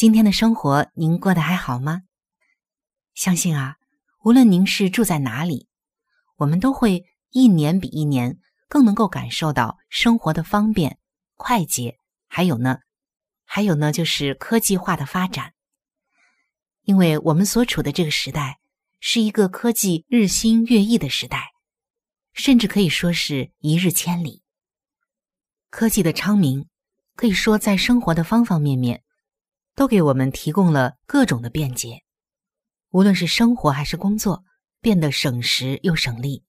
今天的生活，您过得还好吗？相信啊，无论您是住在哪里，我们都会一年比一年更能够感受到生活的方便、快捷，还有呢，还有呢，就是科技化的发展。因为我们所处的这个时代是一个科技日新月异的时代，甚至可以说是一日千里。科技的昌明，可以说在生活的方方面面。都给我们提供了各种的便捷，无论是生活还是工作，变得省时又省力。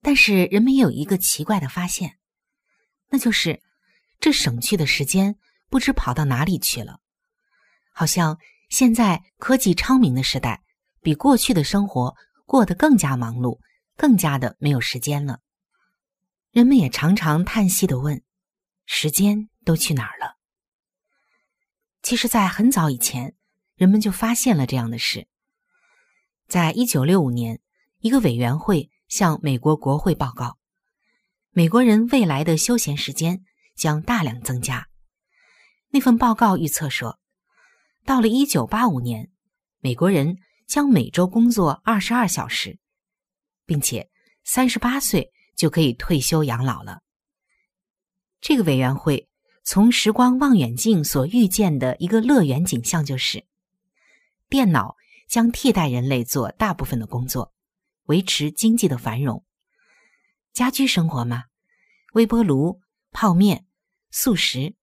但是人们也有一个奇怪的发现，那就是这省去的时间不知跑到哪里去了。好像现在科技昌明的时代，比过去的生活过得更加忙碌，更加的没有时间了。人们也常常叹息的问：时间都去哪儿了？其实，在很早以前，人们就发现了这样的事。在一九六五年，一个委员会向美国国会报告，美国人未来的休闲时间将大量增加。那份报告预测说，到了一九八五年，美国人将每周工作二十二小时，并且三十八岁就可以退休养老了。这个委员会。从时光望远镜所预见的一个乐园景象，就是电脑将替代人类做大部分的工作，维持经济的繁荣。家居生活嘛，微波炉、泡面、速食、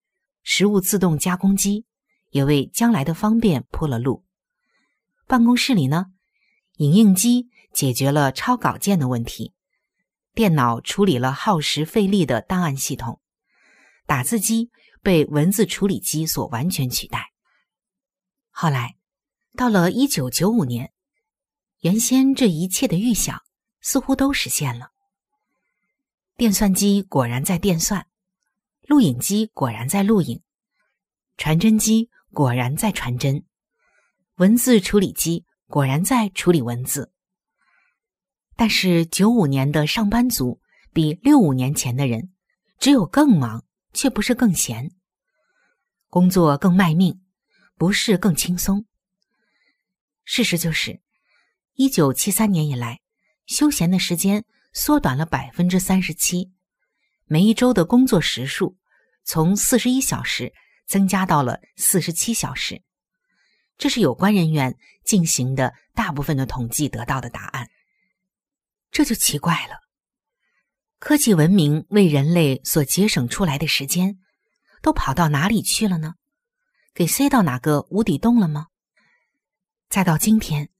食物自动加工机也为将来的方便铺了路。办公室里呢，影印机解决了抄稿件的问题，电脑处理了耗时费力的档案系统。打字机被文字处理机所完全取代。后来，到了一九九五年，原先这一切的预想似乎都实现了。电算机果然在电算，录影机果然在录影，传真机果然在传真，文字处理机果然在处理文字。但是，九五年的上班族比六五年前的人只有更忙。却不是更闲，工作更卖命，不是更轻松。事实就是，一九七三年以来，休闲的时间缩短了百分之三十七，每一周的工作时数从四十一小时增加到了四十七小时。这是有关人员进行的大部分的统计得到的答案。这就奇怪了。科技文明为人类所节省出来的时间，都跑到哪里去了呢？给塞到哪个无底洞了吗？再到今天，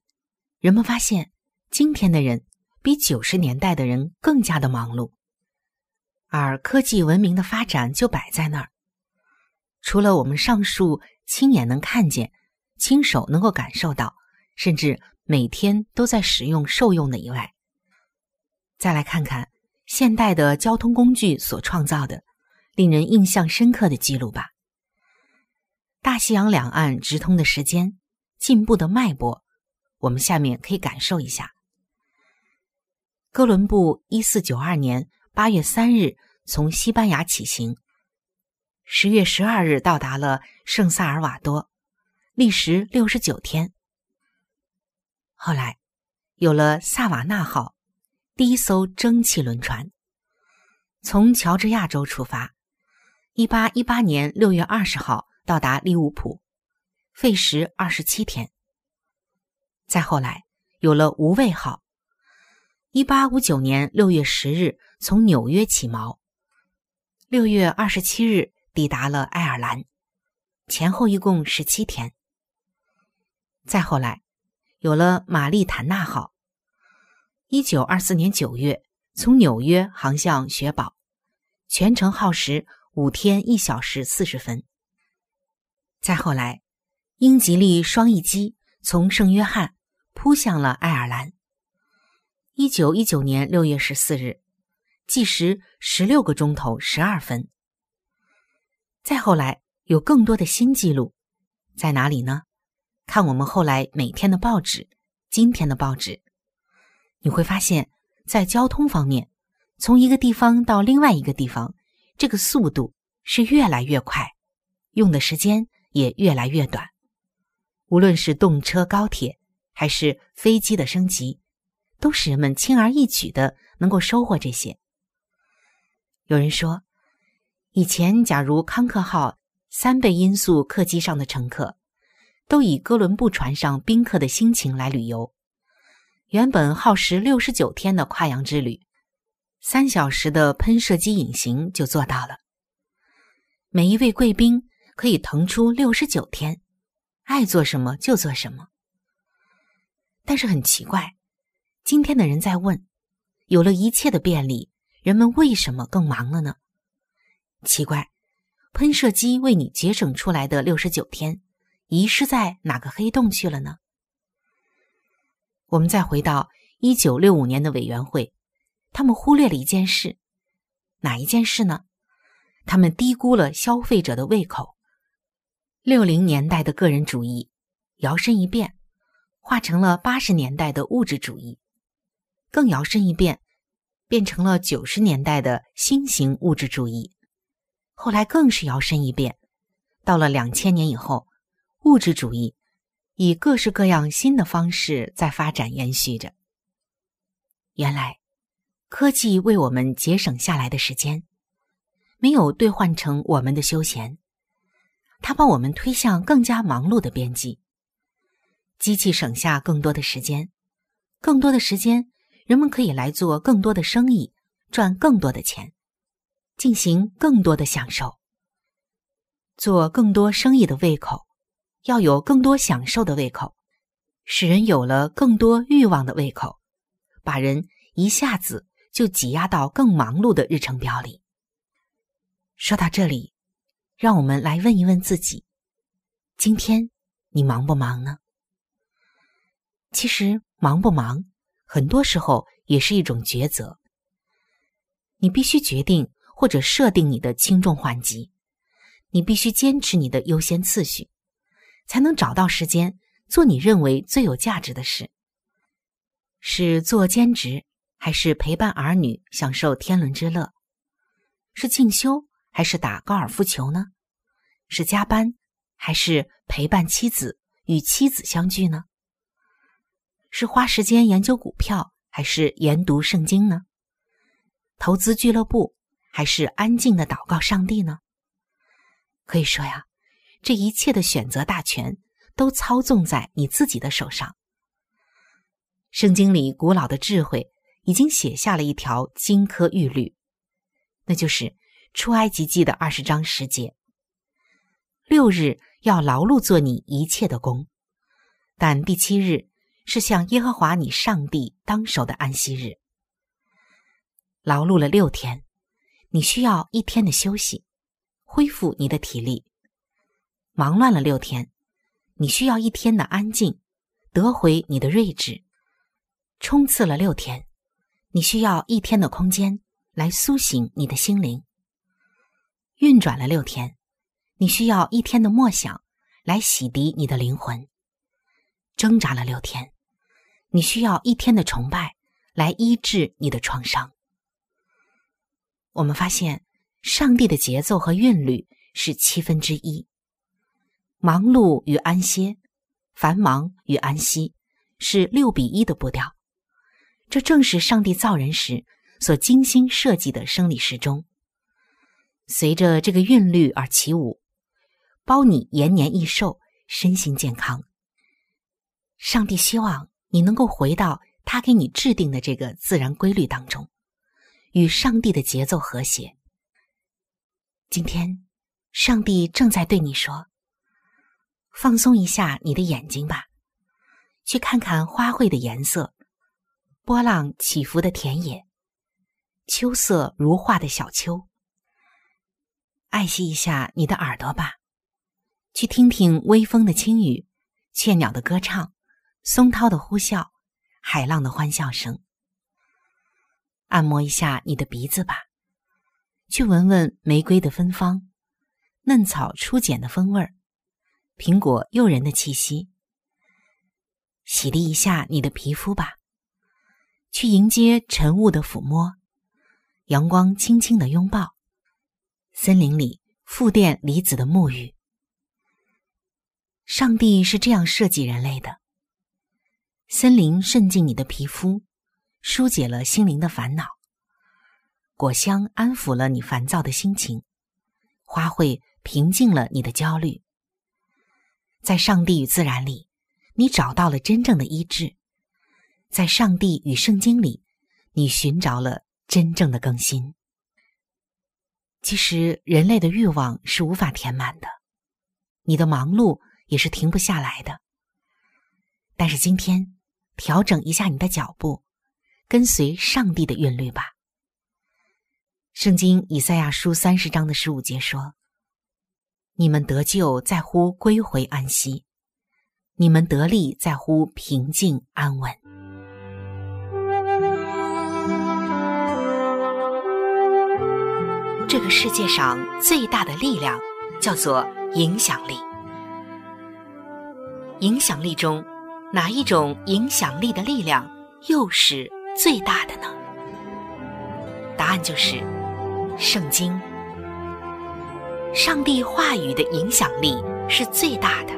人们发现，今天的人比九十年代的人更加的忙碌，而科技文明的发展就摆在那儿。除了我们上述亲眼能看见、亲手能够感受到，甚至每天都在使用受用的以外，再来看看。现代的交通工具所创造的令人印象深刻的记录吧。大西洋两岸直通的时间进步的脉搏，我们下面可以感受一下。哥伦布一四九二年八月三日从西班牙起行，十月十二日到达了圣萨尔瓦多，历时六十九天。后来有了萨瓦纳号，第一艘蒸汽轮船，从乔治亚州出发，一八一八年六月二十号到达利物浦，费时二十七天。再后来有了无畏号。一八五九年六月十日从纽约起锚，六月二十七日抵达了爱尔兰，前后一共十七天。再后来，有了玛丽坦纳号。一九二四年九月从纽约航向雪堡，全程耗时五天一小时四十分。再后来，英吉利双翼机从圣约翰扑向了爱尔兰。一九一九年六月十四日，计时十六个钟头十二分。再后来有更多的新纪录，在哪里呢？看我们后来每天的报纸，今天的报纸，你会发现在交通方面，从一个地方到另外一个地方，这个速度是越来越快，用的时间也越来越短。无论是动车、高铁，还是飞机的升级。都使人们轻而易举的能够收获这些。有人说，以前假如康克号三倍音速客机上的乘客都以哥伦布船上宾客的心情来旅游，原本耗时六十九天的跨洋之旅，三小时的喷射机隐形就做到了。每一位贵宾可以腾出六十九天，爱做什么就做什么。但是很奇怪。今天的人在问：有了一切的便利，人们为什么更忙了呢？奇怪，喷射机为你节省出来的六十九天，遗失在哪个黑洞去了呢？我们再回到一九六五年的委员会，他们忽略了一件事，哪一件事呢？他们低估了消费者的胃口。六零年代的个人主义摇身一变，化成了八十年代的物质主义。更摇身一变，变成了九十年代的新型物质主义。后来更是摇身一变，到了两千年以后，物质主义以各式各样新的方式在发展延续着。原来，科技为我们节省下来的时间，没有兑换成我们的休闲，它把我们推向更加忙碌的边际。机器省下更多的时间，更多的时间。人们可以来做更多的生意，赚更多的钱，进行更多的享受。做更多生意的胃口，要有更多享受的胃口，使人有了更多欲望的胃口，把人一下子就挤压到更忙碌的日程表里。说到这里，让我们来问一问自己：今天你忙不忙呢？其实忙不忙？很多时候也是一种抉择，你必须决定或者设定你的轻重缓急，你必须坚持你的优先次序，才能找到时间做你认为最有价值的事。是做兼职，还是陪伴儿女享受天伦之乐？是进修，还是打高尔夫球呢？是加班，还是陪伴妻子与妻子相聚呢？是花时间研究股票，还是研读圣经呢？投资俱乐部，还是安静的祷告上帝呢？可以说呀，这一切的选择大权都操纵在你自己的手上。圣经里古老的智慧已经写下了一条金科玉律，那就是出埃及记的二十章十节：六日要劳碌做你一切的工，但第七日。是向耶和华你上帝当守的安息日。劳碌了六天，你需要一天的休息，恢复你的体力；忙乱了六天，你需要一天的安静，得回你的睿智；冲刺了六天，你需要一天的空间来苏醒你的心灵；运转了六天，你需要一天的默想来洗涤你的灵魂。挣扎了六天，你需要一天的崇拜来医治你的创伤。我们发现，上帝的节奏和韵律是七分之一，忙碌与安歇，繁忙与安息是六比一的步调。这正是上帝造人时所精心设计的生理时钟。随着这个韵律而起舞，包你延年益寿，身心健康。上帝希望你能够回到他给你制定的这个自然规律当中，与上帝的节奏和谐。今天，上帝正在对你说：“放松一下你的眼睛吧，去看看花卉的颜色，波浪起伏的田野，秋色如画的小丘。爱惜一下你的耳朵吧，去听听微风的轻语，雀鸟的歌唱。”松涛的呼啸，海浪的欢笑声。按摩一下你的鼻子吧，去闻闻玫瑰的芬芳，嫩草初剪的风味儿，苹果诱人的气息。洗涤一下你的皮肤吧，去迎接晨雾的抚摸，阳光轻轻的拥抱，森林里负电离子的沐浴。上帝是这样设计人类的。森林渗进你的皮肤，疏解了心灵的烦恼；果香安抚了你烦躁的心情，花卉平静了你的焦虑。在上帝与自然里，你找到了真正的医治；在上帝与圣经里，你寻找了真正的更新。其实，人类的欲望是无法填满的，你的忙碌也是停不下来的。但是今天。调整一下你的脚步，跟随上帝的韵律吧。圣经以赛亚书三十章的十五节说：“你们得救在乎归回安息，你们得力在乎平静安稳。”这个世界上最大的力量叫做影响力，影响力中。哪一种影响力的力量又是最大的呢？答案就是圣经。上帝话语的影响力是最大的，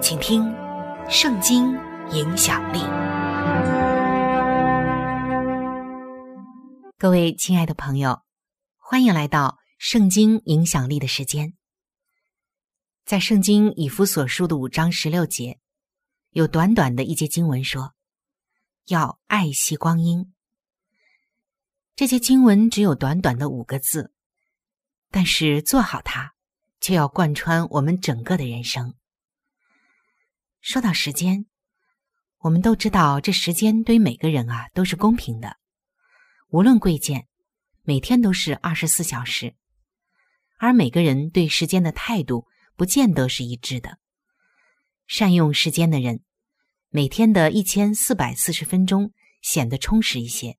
请听《圣经影响力》。各位亲爱的朋友，欢迎来到《圣经影响力》的时间。在《圣经以弗所书》的五章十六节。有短短的一节经文说：“要爱惜光阴。”这些经文只有短短的五个字，但是做好它，却要贯穿我们整个的人生。说到时间，我们都知道，这时间对每个人啊都是公平的，无论贵贱，每天都是二十四小时，而每个人对时间的态度不见得是一致的。善用时间的人，每天的一千四百四十分钟显得充实一些。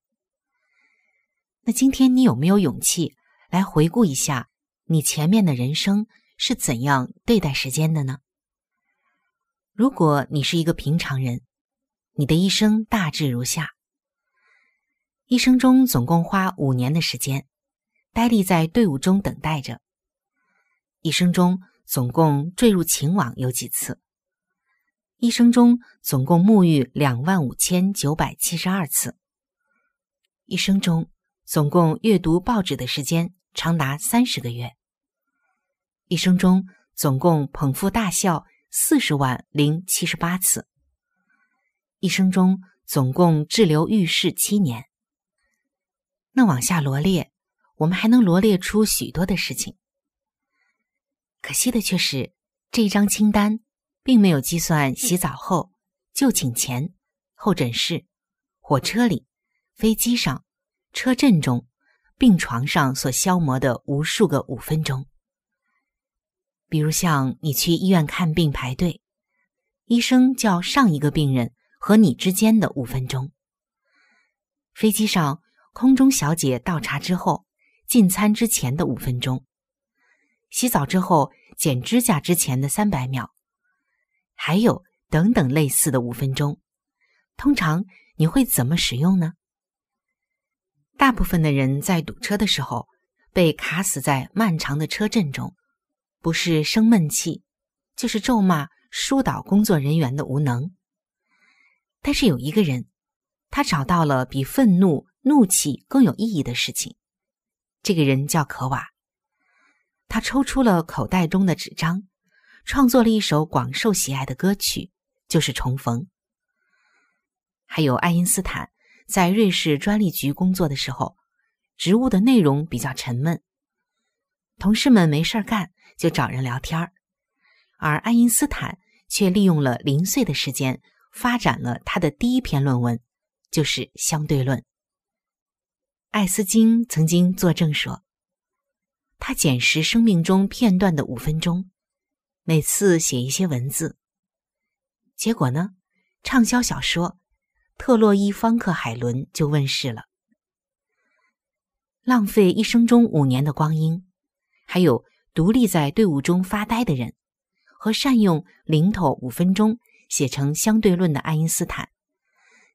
那今天你有没有勇气来回顾一下你前面的人生是怎样对待时间的呢？如果你是一个平常人，你的一生大致如下：一生中总共花五年的时间，呆立在队伍中等待着；一生中总共坠入情网有几次？一生中总共沐浴两万五千九百七十二次。一生中总共阅读报纸的时间长达三十个月。一生中总共捧腹大笑四十万零七十八次。一生中总共滞留浴室七年。那往下罗列，我们还能罗列出许多的事情。可惜的却是这一张清单。并没有计算洗澡后、就寝前、候诊室、火车里、飞机上、车震中、病床上所消磨的无数个五分钟。比如像你去医院看病排队，医生叫上一个病人和你之间的五分钟；飞机上空中小姐倒茶之后进餐之前的五分钟；洗澡之后剪指甲之前的三百秒。还有等等类似的五分钟，通常你会怎么使用呢？大部分的人在堵车的时候被卡死在漫长的车阵中，不是生闷气，就是咒骂疏导工作人员的无能。但是有一个人，他找到了比愤怒、怒气更有意义的事情。这个人叫可瓦，他抽出了口袋中的纸张，创作了一首广受喜爱的歌曲，就是《重逢》。还有爱因斯坦。在瑞士专利局工作的时候，职务的内容比较沉闷，同事们没事干就找人聊天而爱因斯坦却利用了零碎的时间，发展了他的第一篇论文，就是相对论。艾斯金曾经作证说，他捡拾生命中片段的五分钟，每次写一些文字，结果呢，畅销小说。特洛伊方克海伦就问世了。浪费一生中五年的光阴，还有独立在队伍中发呆的人，和善用零头五分钟写成相对论的爱因斯坦，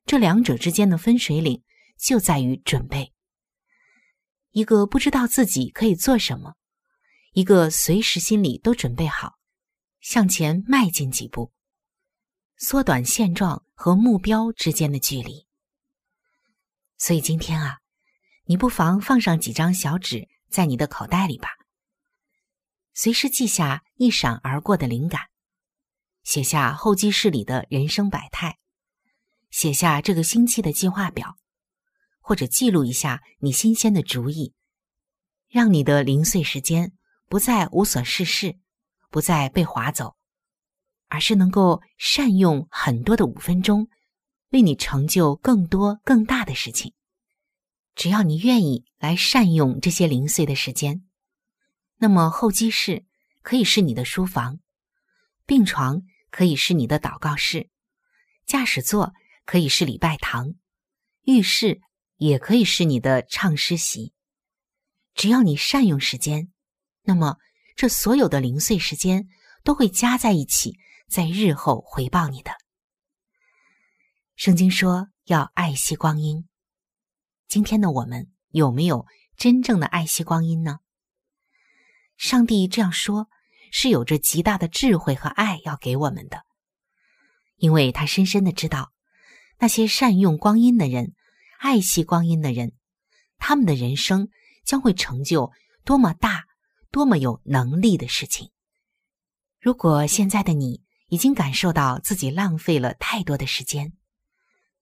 这两者之间的分水岭就在于准备。一个不知道自己可以做什么，一个随时心里都准备好向前迈进几步。缩短现状和目标之间的距离。所以今天啊，你不妨放上几张小纸在你的口袋里吧，随时记下一闪而过的灵感，写下候机室里的人生百态，写下这个星期的计划表，或者记录一下你新鲜的主意，让你的零碎时间不再无所事事，不再被划走。而是能够善用很多的五分钟，为你成就更多更大的事情。只要你愿意来善用这些零碎的时间，那么候机室可以是你的书房，病床可以是你的祷告室，驾驶座可以是礼拜堂，浴室也可以是你的唱诗席。只要你善用时间，那么这所有的零碎时间都会加在一起。在日后回报你的。圣经说要爱惜光阴。今天的我们有没有真正的爱惜光阴呢？上帝这样说，是有着极大的智慧和爱要给我们的，因为他深深的知道，那些善用光阴的人、爱惜光阴的人，他们的人生将会成就多么大、多么有能力的事情。如果现在的你，已经感受到自己浪费了太多的时间，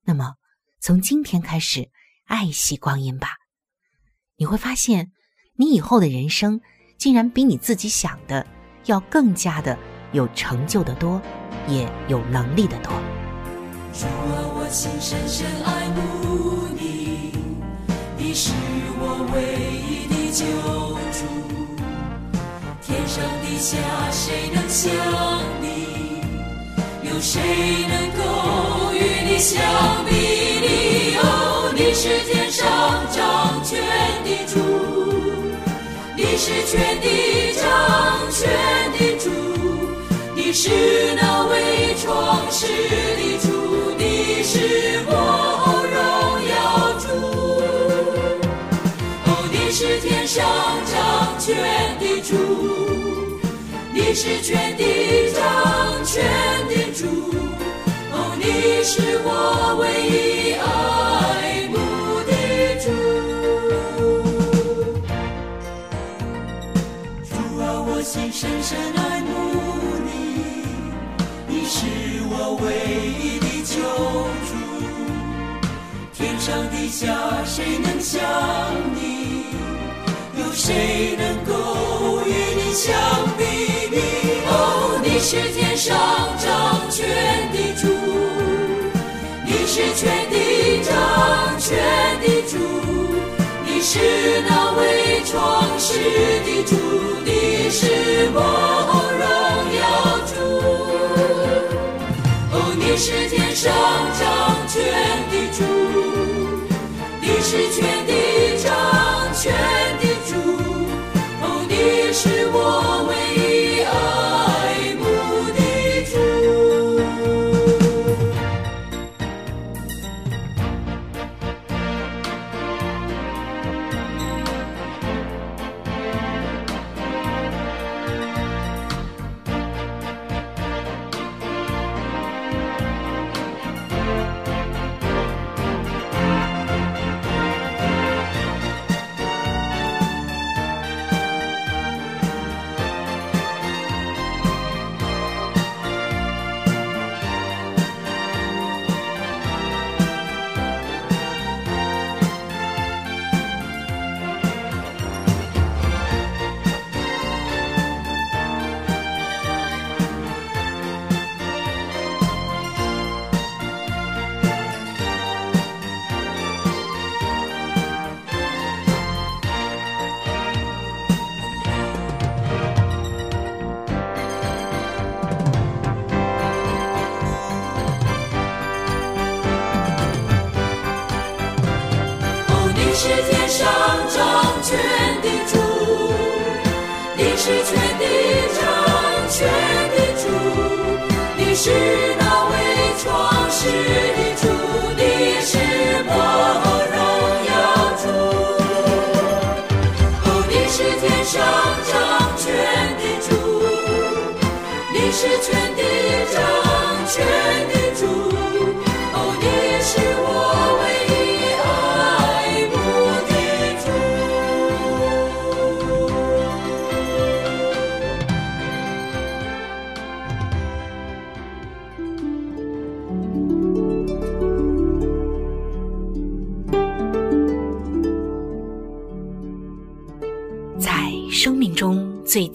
那么从今天开始爱惜光阴吧。你会发现，你以后的人生竟然比你自己想的要更加的有成就的多，也有能力的多。主啊，我心深深爱慕你，你是我唯一的救主，天上地下谁能像你？有谁能够与你相比拟？哦，你是天上掌权的主，你是全地掌权的主，你是那位创世的主，你是我荣耀主。哦，你是天上掌权的主，是全地掌权的。主，哦，你是我唯一爱慕的主。主啊，我心深深爱慕你，你是我唯一的救主。天上地下谁能像你？有谁能够与你相比？你是天上掌。权的主，你是全地掌权的主，你是那位创世的主，你是我荣耀主。哦，你是天上掌权的主，你是全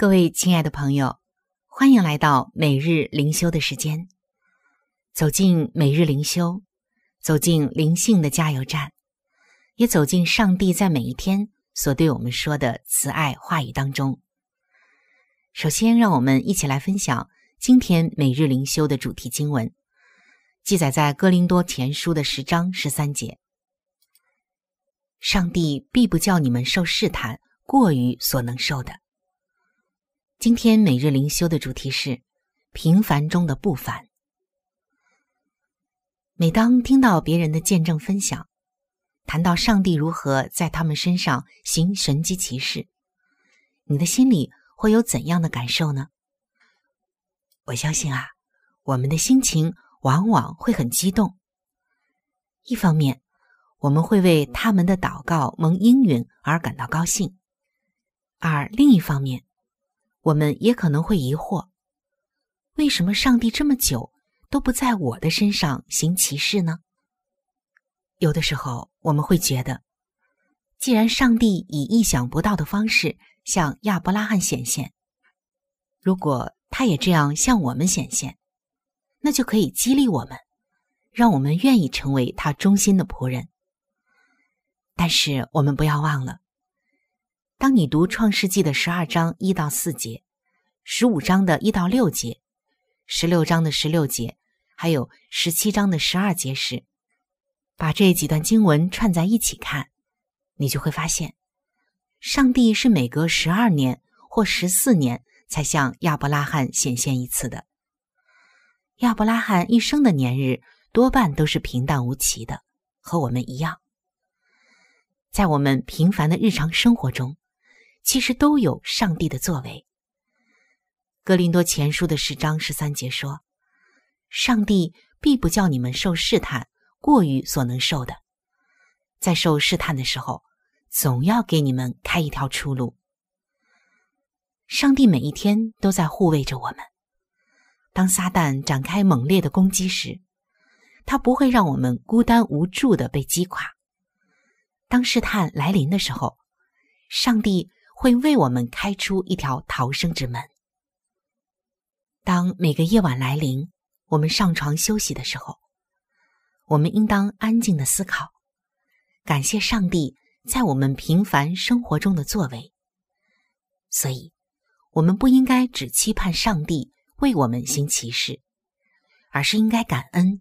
各位亲爱的朋友，欢迎来到每日灵修的时间。走进每日灵修，走进灵性的加油站，也走进上帝在每一天所对我们说的慈爱话语当中。首先，让我们一起来分享今天每日灵修的主题经文，记载在哥林多前书的十章十三节：“上帝必不叫你们受试探过于所能受的。”今天每日灵修的主题是平凡中的不凡。每当听到别人的见证分享，谈到上帝如何在他们身上行神迹奇事，你的心里会有怎样的感受呢？我相信啊，我们的心情往往会很激动。一方面，我们会为他们的祷告蒙应允而感到高兴；而另一方面，我们也可能会疑惑：为什么上帝这么久都不在我的身上行奇事呢？有的时候，我们会觉得，既然上帝以意想不到的方式向亚伯拉罕显现，如果他也这样向我们显现，那就可以激励我们，让我们愿意成为他忠心的仆人。但是，我们不要忘了。当你读《创世纪》的十二章一到四节，十五章的一到六节，十六章的十六节，还有十七章的十二节时，把这几段经文串在一起看，你就会发现，上帝是每隔十二年或十四年才向亚伯拉罕显现一次的。亚伯拉罕一生的年日多半都是平淡无奇的，和我们一样，在我们平凡的日常生活中。其实都有上帝的作为。格林多前书的十章十三节说：“上帝必不叫你们受试探过于所能受的，在受试探的时候，总要给你们开一条出路。”上帝每一天都在护卫着我们。当撒旦展开猛烈的攻击时，他不会让我们孤单无助的被击垮。当试探来临的时候，上帝。会为我们开出一条逃生之门。当每个夜晚来临，我们上床休息的时候，我们应当安静的思考，感谢上帝在我们平凡生活中的作为。所以，我们不应该只期盼上帝为我们行奇事，而是应该感恩，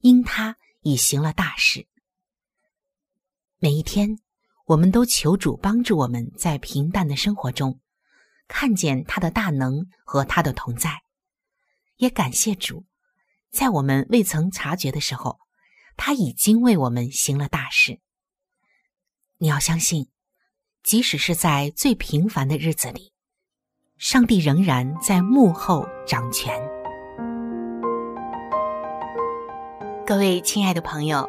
因他已行了大事。每一天。我们都求主帮助我们在平淡的生活中看见他的大能和他的同在，也感谢主，在我们未曾察觉的时候，他已经为我们行了大事。你要相信，即使是在最平凡的日子里，上帝仍然在幕后掌权。各位亲爱的朋友，